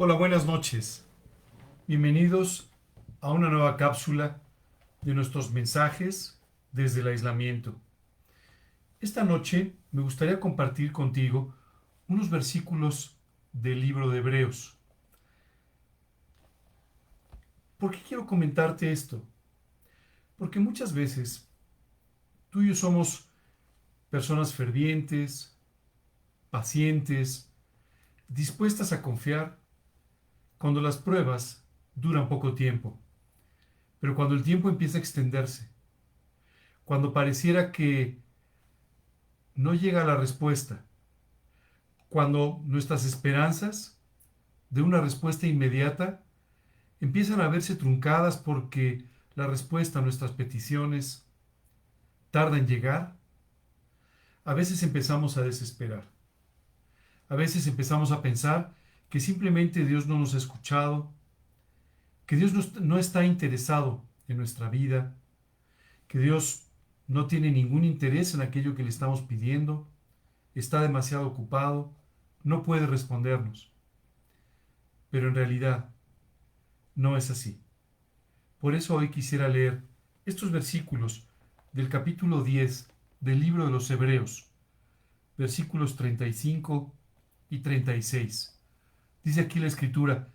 Hola, buenas noches. Bienvenidos a una nueva cápsula de nuestros mensajes desde el aislamiento. Esta noche me gustaría compartir contigo unos versículos del libro de Hebreos. ¿Por qué quiero comentarte esto? Porque muchas veces tú y yo somos personas fervientes, pacientes, dispuestas a confiar cuando las pruebas duran poco tiempo, pero cuando el tiempo empieza a extenderse, cuando pareciera que no llega la respuesta, cuando nuestras esperanzas de una respuesta inmediata empiezan a verse truncadas porque la respuesta a nuestras peticiones tarda en llegar, a veces empezamos a desesperar. A veces empezamos a pensar que simplemente Dios no nos ha escuchado, que Dios no, está interesado en nuestra vida, que Dios no tiene ningún interés en aquello que le estamos pidiendo, está demasiado ocupado, no puede respondernos. Pero en realidad no es así. Por eso hoy quisiera leer estos versículos del capítulo 10 del libro de los Hebreos, versículos 35 y 36. Dice aquí la escritura,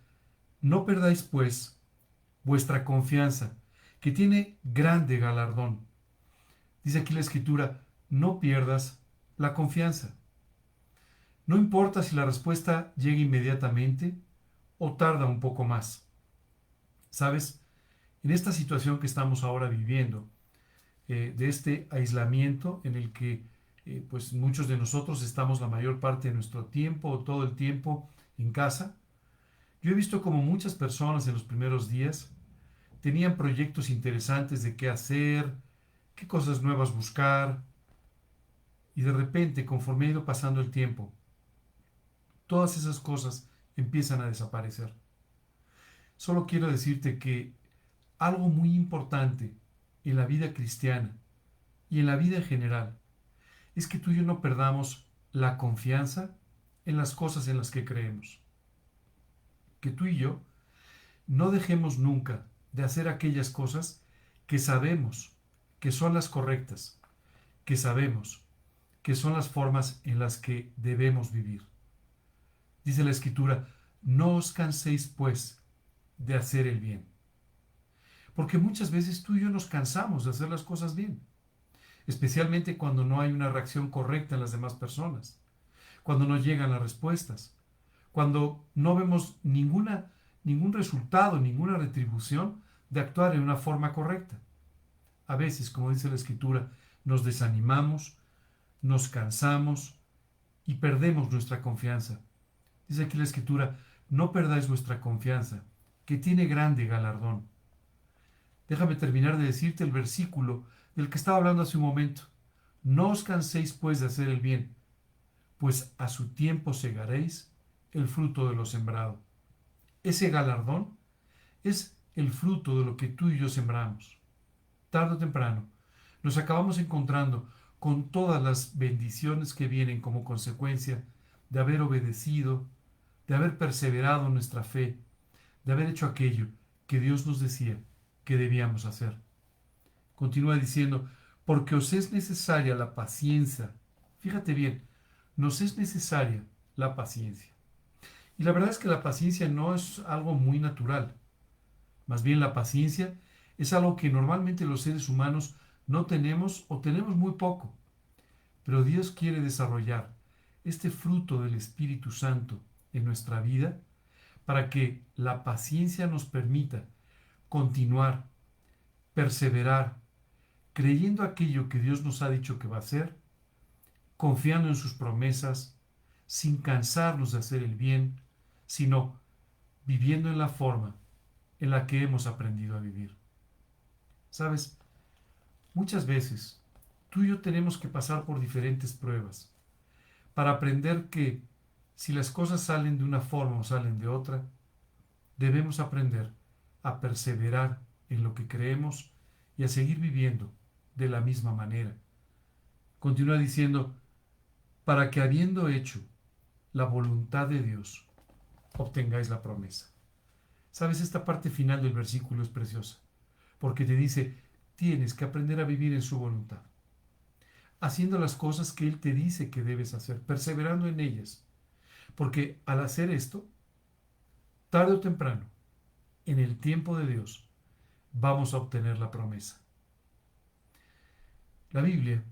no perdáis pues vuestra confianza, que tiene grande galardón. Dice aquí la escritura, no pierdas la confianza. No importa si la respuesta llega inmediatamente o tarda un poco más. ¿Sabes? En esta situación que estamos ahora viviendo, eh, de este aislamiento en el que eh, pues muchos de nosotros estamos la mayor parte de nuestro tiempo o todo el tiempo en casa, yo he visto como muchas personas en los primeros días tenían proyectos interesantes de qué hacer, qué cosas nuevas buscar, y de repente, conforme ha ido pasando el tiempo, todas esas cosas empiezan a desaparecer. Solo quiero decirte que algo muy importante en la vida cristiana y en la vida en general es que tú y yo no perdamos la confianza en las cosas en las que creemos. Que tú y yo no dejemos nunca de hacer aquellas cosas que sabemos que son las correctas, que sabemos que son las formas en las que debemos vivir. Dice la Escritura, no os canséis pues de hacer el bien. Porque muchas veces tú y yo nos cansamos de hacer las cosas bien, especialmente cuando no hay una reacción correcta en las demás personas cuando no llegan las respuestas, cuando no vemos ninguna, ningún resultado, ninguna retribución de actuar en una forma correcta. A veces, como dice la Escritura, nos desanimamos, nos cansamos y perdemos nuestra confianza. Dice aquí la Escritura, no perdáis vuestra confianza, que tiene grande galardón. Déjame terminar de decirte el versículo del que estaba hablando hace un momento. No os canséis pues de hacer el bien, pues a su tiempo segaréis el fruto de lo sembrado. Ese galardón es el fruto de lo que tú y yo sembramos. Tarde o temprano, nos acabamos encontrando con todas las bendiciones que vienen como consecuencia de haber obedecido, de haber perseverado en nuestra fe, de haber hecho aquello que Dios nos decía que debíamos hacer. Continúa diciendo, porque os es necesaria la paciencia. Fíjate bien, nos es necesaria la paciencia. Y la verdad es que la paciencia no es algo muy natural. Más bien la paciencia es algo que normalmente los seres humanos no tenemos o tenemos muy poco. Pero Dios quiere desarrollar este fruto del Espíritu Santo en nuestra vida para que la paciencia nos permita continuar, perseverar, creyendo aquello que Dios nos ha dicho que va a hacer confiando en sus promesas, sin cansarnos de hacer el bien, sino viviendo en la forma en la que hemos aprendido a vivir. Sabes, muchas veces tú y yo tenemos que pasar por diferentes pruebas para aprender que si las cosas salen de una forma o salen de otra, debemos aprender a perseverar en lo que creemos y a seguir viviendo de la misma manera. Continúa diciendo, para que habiendo hecho la voluntad de Dios, obtengáis la promesa. Sabes, esta parte final del versículo es preciosa, porque te dice, tienes que aprender a vivir en su voluntad, haciendo las cosas que Él te dice que debes hacer, perseverando en ellas, porque al hacer esto, tarde o temprano, en el tiempo de Dios, vamos a obtener la promesa. La Biblia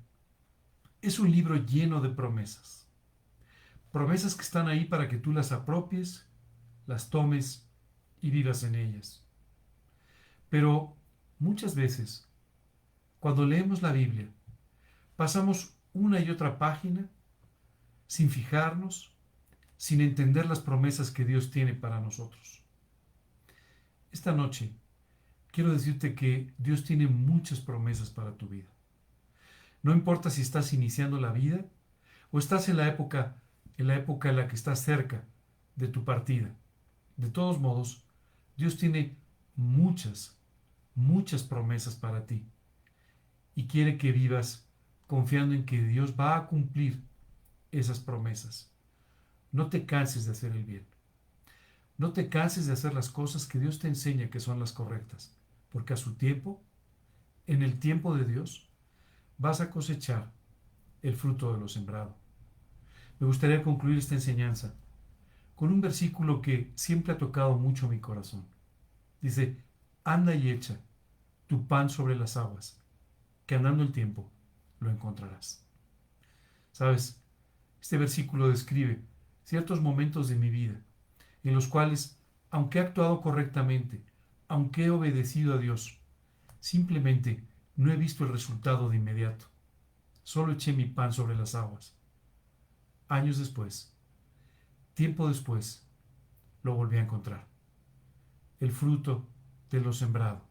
es un libro lleno de promesas. Promesas que están ahí para que tú las apropies, las tomes y vivas en ellas. Pero muchas veces, cuando leemos la Biblia, pasamos una y otra página sin fijarnos, sin entender las promesas que Dios tiene para nosotros. Esta noche quiero decirte que Dios tiene muchas promesas para tu vida. No importa si estás iniciando la vida o estás en la época en la época en la que estás cerca de tu partida. De todos modos, Dios tiene muchas, muchas promesas para ti y quiere que vivas confiando en que Dios va a cumplir esas promesas. No te canses de hacer el bien. No te canses de hacer las cosas que Dios te enseña que son las correctas, porque a su tiempo, en el tiempo de Dios, vas a cosechar el fruto de lo sembrado. Me gustaría concluir esta enseñanza con un versículo que siempre ha tocado mucho mi corazón. Dice, anda y echa tu pan sobre las aguas, que andando el tiempo lo encontrarás. Sabes, este versículo describe ciertos momentos de mi vida en los cuales, aunque he actuado correctamente, aunque he obedecido a Dios, simplemente no he visto el resultado de inmediato. Solo eché mi pan sobre las aguas. Años después, tiempo después, lo volví a encontrar. El fruto de lo sembrado.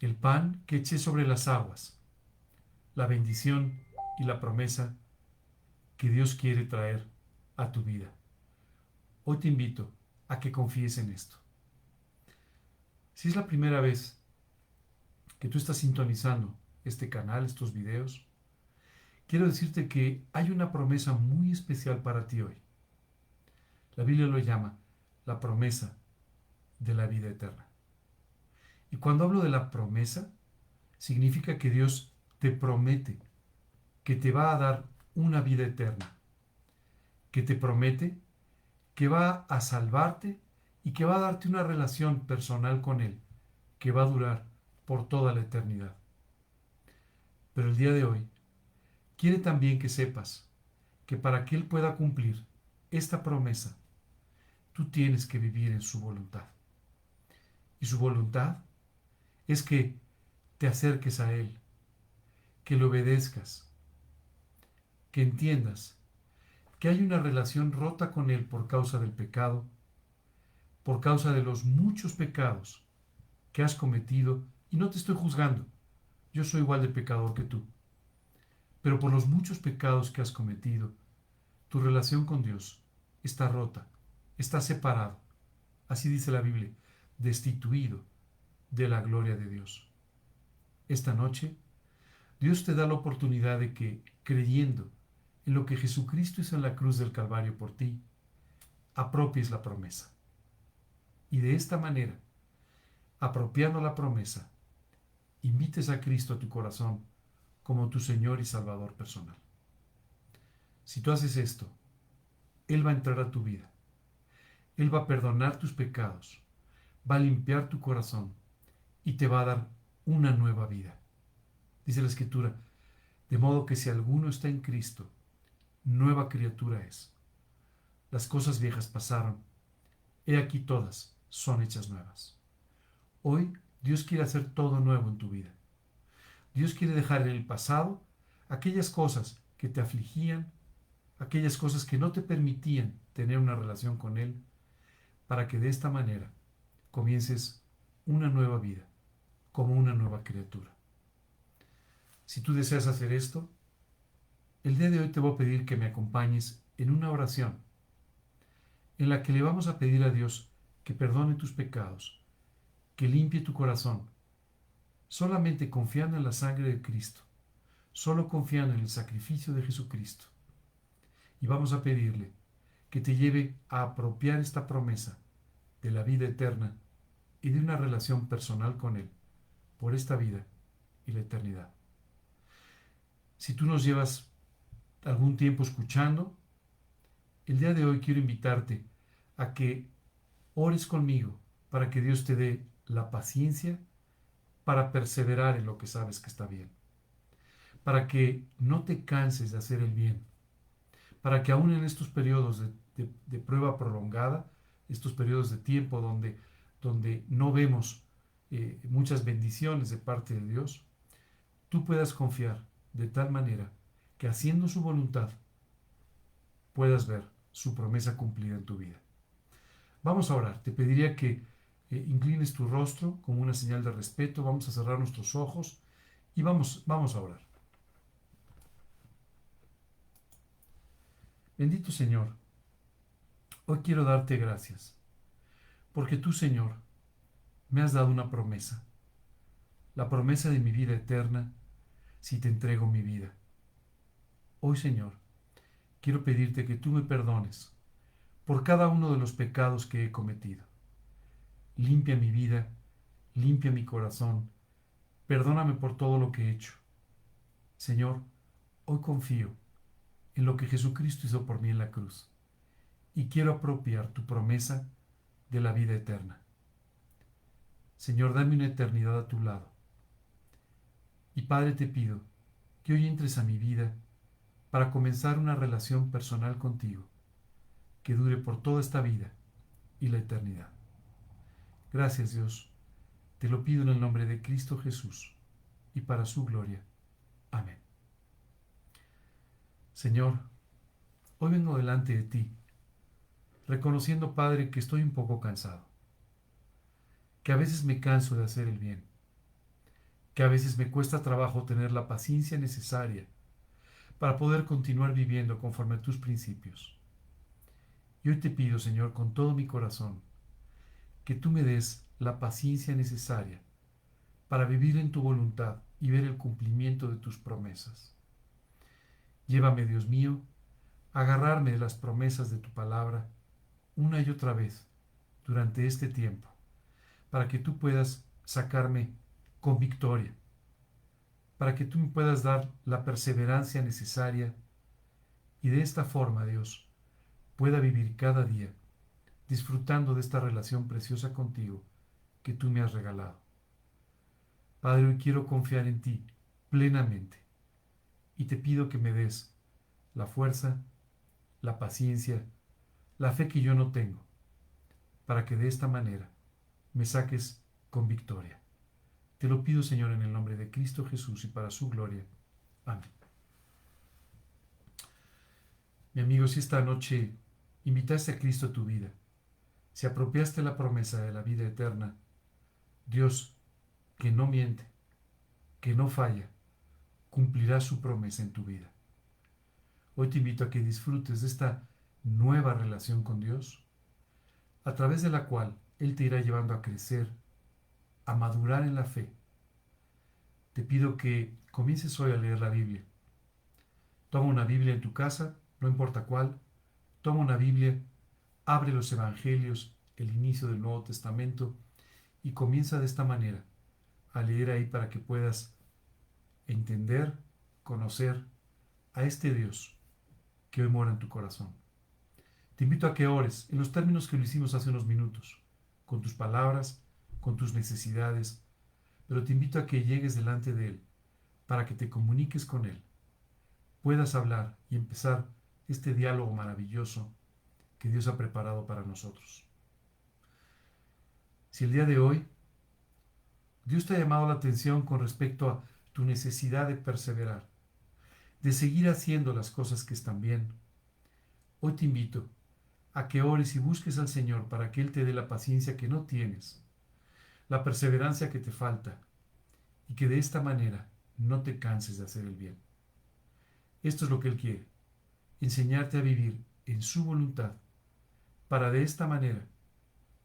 El pan que eché sobre las aguas. La bendición y la promesa que Dios quiere traer a tu vida. Hoy te invito a que confíes en esto. Si es la primera vez que tú estás sintonizando este canal, estos videos, quiero decirte que hay una promesa muy especial para ti hoy. La Biblia lo llama la promesa de la vida eterna. Y cuando hablo de la promesa, significa que Dios te promete que te va a dar una vida eterna, que te promete que va a salvarte y que va a darte una relación personal con Él, que va a durar por toda la eternidad. Pero el día de hoy quiere también que sepas que para que Él pueda cumplir esta promesa, tú tienes que vivir en su voluntad. Y su voluntad es que te acerques a Él, que le obedezcas, que entiendas que hay una relación rota con Él por causa del pecado, por causa de los muchos pecados que has cometido y no te estoy juzgando. Yo soy igual de pecador que tú. Pero por los muchos pecados que has cometido, tu relación con Dios está rota, está separado. Así dice la Biblia, destituido de la gloria de Dios. Esta noche, Dios te da la oportunidad de que, creyendo en lo que Jesucristo hizo en la cruz del Calvario por ti, apropies la promesa. Y de esta manera, apropiando la promesa, invites a Cristo a tu corazón como tu Señor y Salvador personal. Si tú haces esto, Él va a entrar a tu vida. Él va a perdonar tus pecados, va a limpiar tu corazón y te va a dar una nueva vida. Dice la Escritura, de modo que si alguno está en Cristo, nueva criatura es. Las cosas viejas pasaron, he aquí todas son hechas nuevas. Hoy Dios quiere hacer todo nuevo en tu vida. Dios quiere dejar en el pasado aquellas cosas que te afligían, aquellas cosas que no te permitían tener una relación con Él, para que de esta manera comiences una nueva vida, como una nueva criatura. Si tú deseas hacer esto, el día de hoy te voy a pedir que me acompañes en una oración en la que le vamos a pedir a Dios que perdone tus pecados que limpie tu corazón, solamente confiando en la sangre de Cristo, solo confiando en el sacrificio de Jesucristo. Y vamos a pedirle que te lleve a apropiar esta promesa de la vida eterna y de una relación personal con Él por esta vida y la eternidad. Si tú nos llevas algún tiempo escuchando, el día de hoy quiero invitarte a que ores conmigo para que Dios te dé la paciencia para perseverar en lo que sabes que está bien, para que no te canses de hacer el bien, para que aún en estos periodos de, prueba prolongada, estos periodos de tiempo donde, donde no vemos eh, muchas bendiciones de parte de Dios, tú puedas confiar de tal manera que haciendo su voluntad puedas ver su promesa cumplida en tu vida. Vamos a orar. Te pediría que eh, inclines tu rostro como una señal de respeto. Vamos a cerrar nuestros ojos y vamos, vamos a orar. Bendito Señor, hoy quiero darte gracias, porque tú, Señor, me has dado una promesa, la promesa de mi vida eterna si te entrego mi vida. Hoy, Señor, quiero pedirte que tú me perdones por cada uno de los pecados que he cometido. Limpia mi vida, limpia mi corazón, perdóname por todo lo que he hecho. Señor, hoy confío en lo que Jesucristo hizo por mí en la cruz y quiero apropiar tu promesa de la vida eterna. Señor, dame una eternidad a tu lado. Y Padre, te pido que hoy entres a mi vida para comenzar una relación personal contigo que dure por toda esta vida y la eternidad. Gracias Dios, te lo pido en el nombre de Cristo Jesús y para su gloria. Amén. Señor, hoy vengo delante de ti, reconociendo, Padre, que estoy un poco cansado, que a veces me canso de hacer el bien, que a veces me cuesta trabajo tener la paciencia necesaria para poder continuar viviendo conforme a tus principios. Y hoy te pido, Señor, con todo mi corazón, que tú me des la paciencia necesaria para vivir en tu voluntad y ver el cumplimiento de tus promesas. Llévame, Dios mío, a agarrarme de las promesas de tu palabra una y otra vez durante este tiempo, para que tú puedas sacarme con victoria para que tú me puedas dar la perseverancia necesaria y de esta forma, Dios, pueda vivir cada día disfrutando de esta relación preciosa contigo que tú me has regalado. Padre, hoy quiero confiar en ti plenamente y te pido que me des la fuerza, la paciencia, la fe que yo no tengo, para que de esta manera me saques con victoria. Te lo pido, Señor, en el nombre de Cristo Jesús y para su gloria. Amén. Mi amigo, si esta noche invitaste a Cristo a tu vida, si apropiaste la promesa de la vida eterna, Dios, que no miente, que no falla, cumplirá su promesa en tu vida. Hoy te invito a que disfrutes de esta nueva relación con Dios, a través de la cual Él te irá llevando a crecer, a madurar en la fe, te pido que comiences hoy a leer la Biblia. Toma una Biblia en tu casa, no importa cuál, toma una Biblia, abre los Evangelios, el inicio del Nuevo Testamento, y comienza de esta manera a leer ahí para que puedas entender, conocer a este Dios que hoy mora en tu corazón. Te invito a que ores en los términos que lo hicimos hace unos minutos, con tus palabras, con tus necesidades, pero te invito a que llegues delante de Él para que te comuniques con Él, puedas hablar y empezar este diálogo maravilloso que Dios ha preparado para nosotros. Si el día de hoy Dios te ha llamado la atención con respecto a tu necesidad de perseverar, de seguir haciendo las cosas que están bien, hoy te invito a que ores y busques al Señor para que Él te dé la paciencia que no tienes la perseverancia que te falta y que de esta manera no te canses de hacer el bien. Esto es lo que Él quiere, enseñarte a vivir en su voluntad para de esta manera,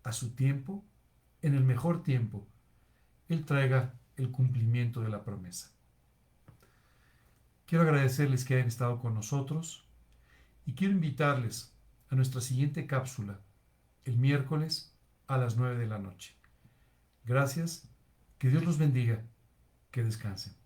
a su tiempo, en el mejor tiempo, Él traiga el cumplimiento de la promesa. Quiero agradecerles que hayan estado con nosotros y quiero invitarles a nuestra siguiente cápsula el miércoles a las 9 de la noche. Gracias, que Dios los bendiga, que descansen.